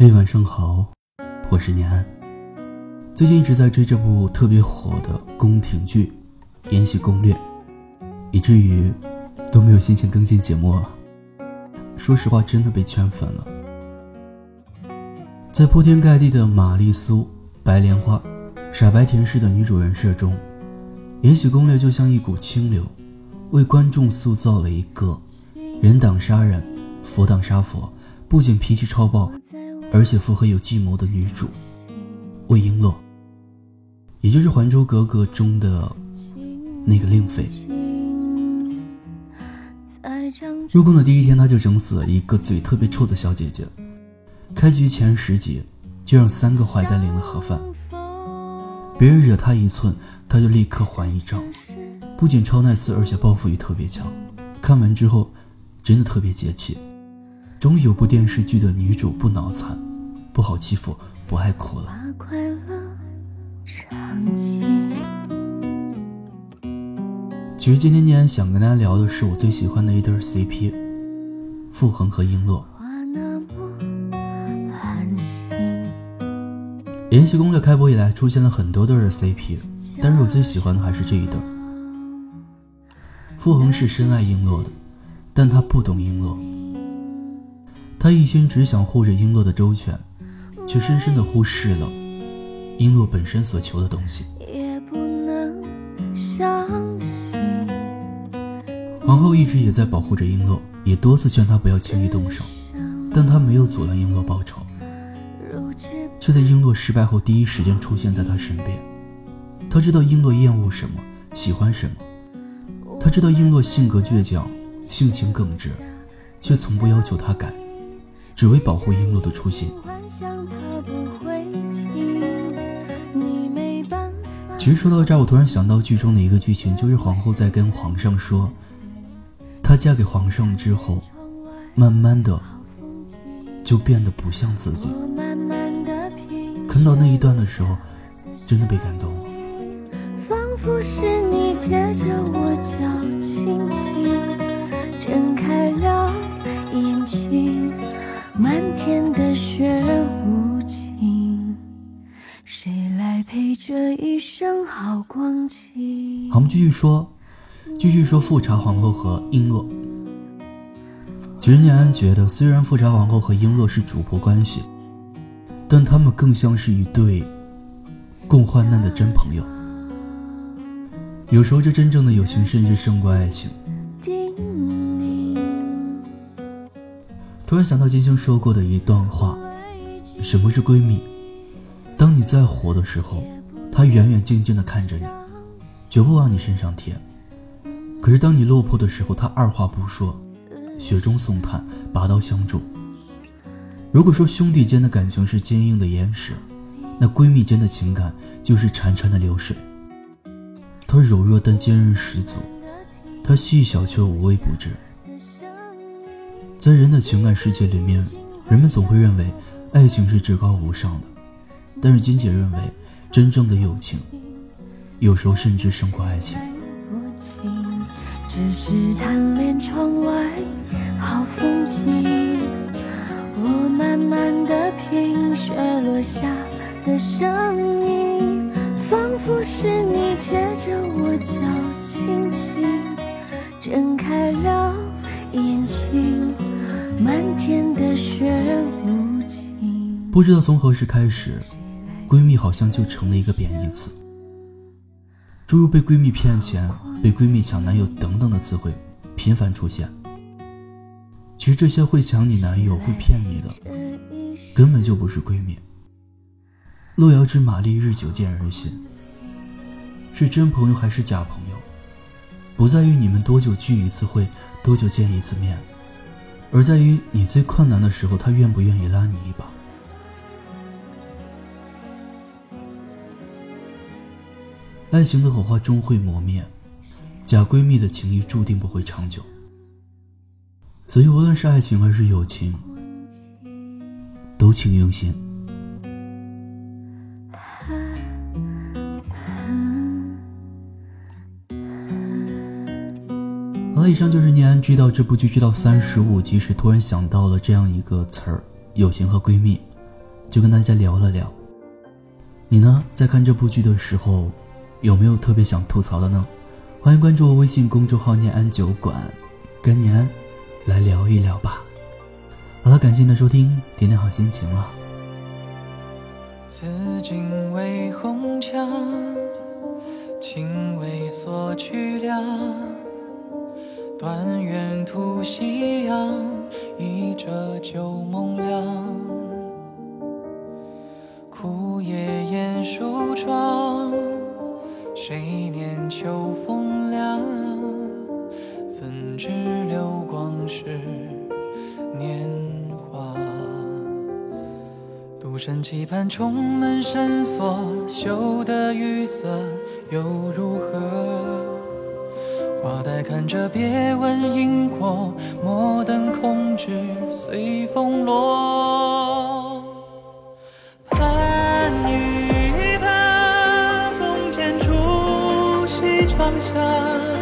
嘿，晚上好，我是念安。最近一直在追这部特别火的宫廷剧《延禧攻略》，以至于都没有心情更新节目了。说实话，真的被圈粉了。在铺天盖地的玛丽苏、白莲花、傻白甜式的女主人设中，《延禧攻略》就像一股清流，为观众塑造了一个人挡杀人，佛挡杀佛，不仅脾气超爆。而且腹黑有计谋的女主魏璎珞，也就是《还珠格格》中的那个令妃。入宫的第一天，她就整死了一个嘴特别臭的小姐姐。开局前十集就让三个坏蛋领了盒饭，别人惹她一寸，她就立刻还一丈。不仅超 nice，而且报复欲特别强。看完之后，真的特别解气。终于有部电视剧的女主不脑残，不好欺负，不爱哭了。其实今天念安想跟大家聊的是我最喜欢的一对 CP，傅恒和璎珞。延禧攻略开播以来出现了很多对 CP，但是我最喜欢的还是这一对。傅恒是深爱璎珞的，但他不懂璎珞。他一心只想护着璎珞的周全，却深深的忽视了璎珞本身所求的东西。皇后一直也在保护着璎珞，也多次劝她不要轻易动手，但她没有阻拦璎珞报仇，却在璎珞失败后第一时间出现在她身边。她知道璎珞厌恶什么，喜欢什么，她知道璎珞性格倔强，性情耿直，却从不要求她改。只为保护璎珞的初心。其实说到这儿，我突然想到剧中的一个剧情，就是皇后在跟皇上说，她嫁给皇上之后，慢慢的就变得不像自己。看到那一段的时候，真的被感动了。仿佛是你贴着我脚，轻轻睁开了。漫天的雪无情，谁来陪这一生好光景？好，我们继续说，继续说富察皇后和璎珞。其实念安觉得，虽然富察皇后和璎珞是主仆关系，但他们更像是一对共患难的真朋友。有时候，这真正的友情甚至胜过爱情。突然想到金星说过的一段话：“什么是闺蜜？当你在火的时候，她远远静静地看着你，绝不往你身上贴；可是当你落魄的时候，她二话不说，雪中送炭，拔刀相助。如果说兄弟间的感情是坚硬的岩石，那闺蜜间的情感就是潺潺的流水。它柔弱但坚韧十足，它细小却无微不至。”在人的情感世界里面，人们总会认为爱情是至高无上的，但是金姐认为，真正的友情，有时候甚至胜过爱情。只是贪恋窗外好风景，我慢慢的品雪落下的声音，仿佛是你贴着我脚，不知道从何时开始，闺蜜好像就成了一个贬义词，诸如被闺蜜骗钱、被闺蜜抢男友等等的词汇频繁出现。其实这些会抢你男友、会骗你的，根本就不是闺蜜。路遥知马力，日久见人心。是真朋友还是假朋友，不在于你们多久聚一次会，多久见一次面。而在于你最困难的时候，他愿不愿意拉你一把？爱情的火花终会磨灭，假闺蜜的情谊注定不会长久。所以，无论是爱情还是友情，都请用心。好了以上就是念安追到这部剧追到三十五集时，突然想到了这样一个词儿：友情和闺蜜。就跟大家聊了聊。你呢，在看这部剧的时候，有没有特别想吐槽的呢？欢迎关注我微信公众号“念安酒馆”，跟念安来聊一聊吧。好了，感谢你的收听，点点好心情了。紫荆为红墙，青为锁曲梁。断垣吐夕阳，一折旧梦凉。谁念秋风凉？怎知流光是年华？独身期盼重门深锁，羞得雨色又如何？花待看着，别问因果，莫等空枝随风落。放下。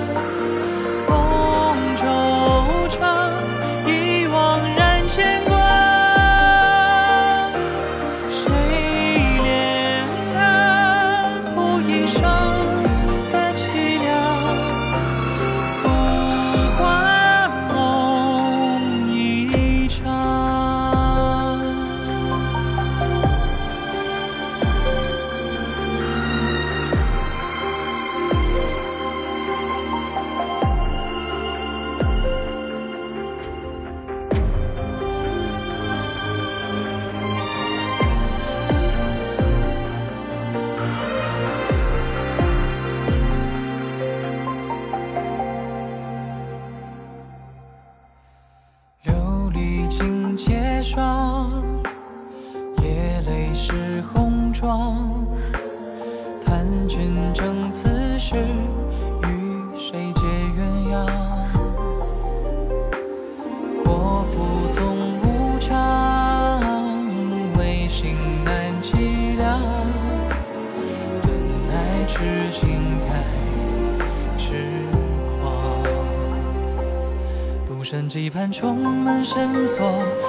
夜泪湿红妆。几盼重门深锁，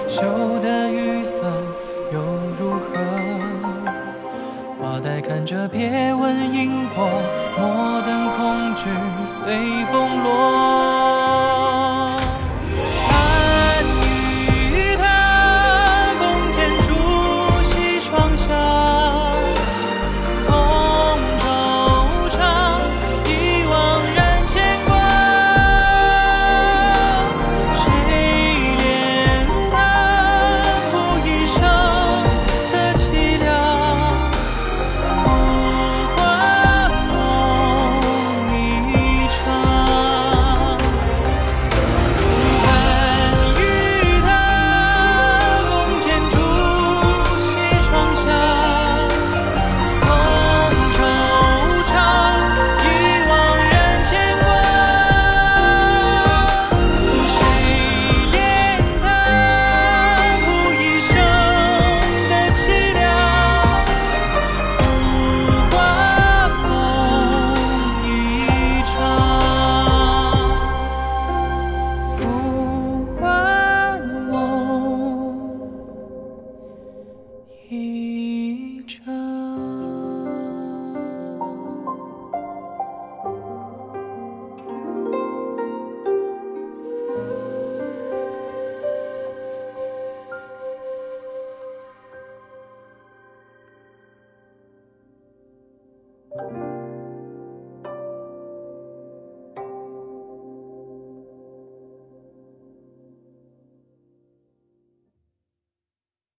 羞得雨色又如何？花待看着，别问因果，莫等空枝随风落。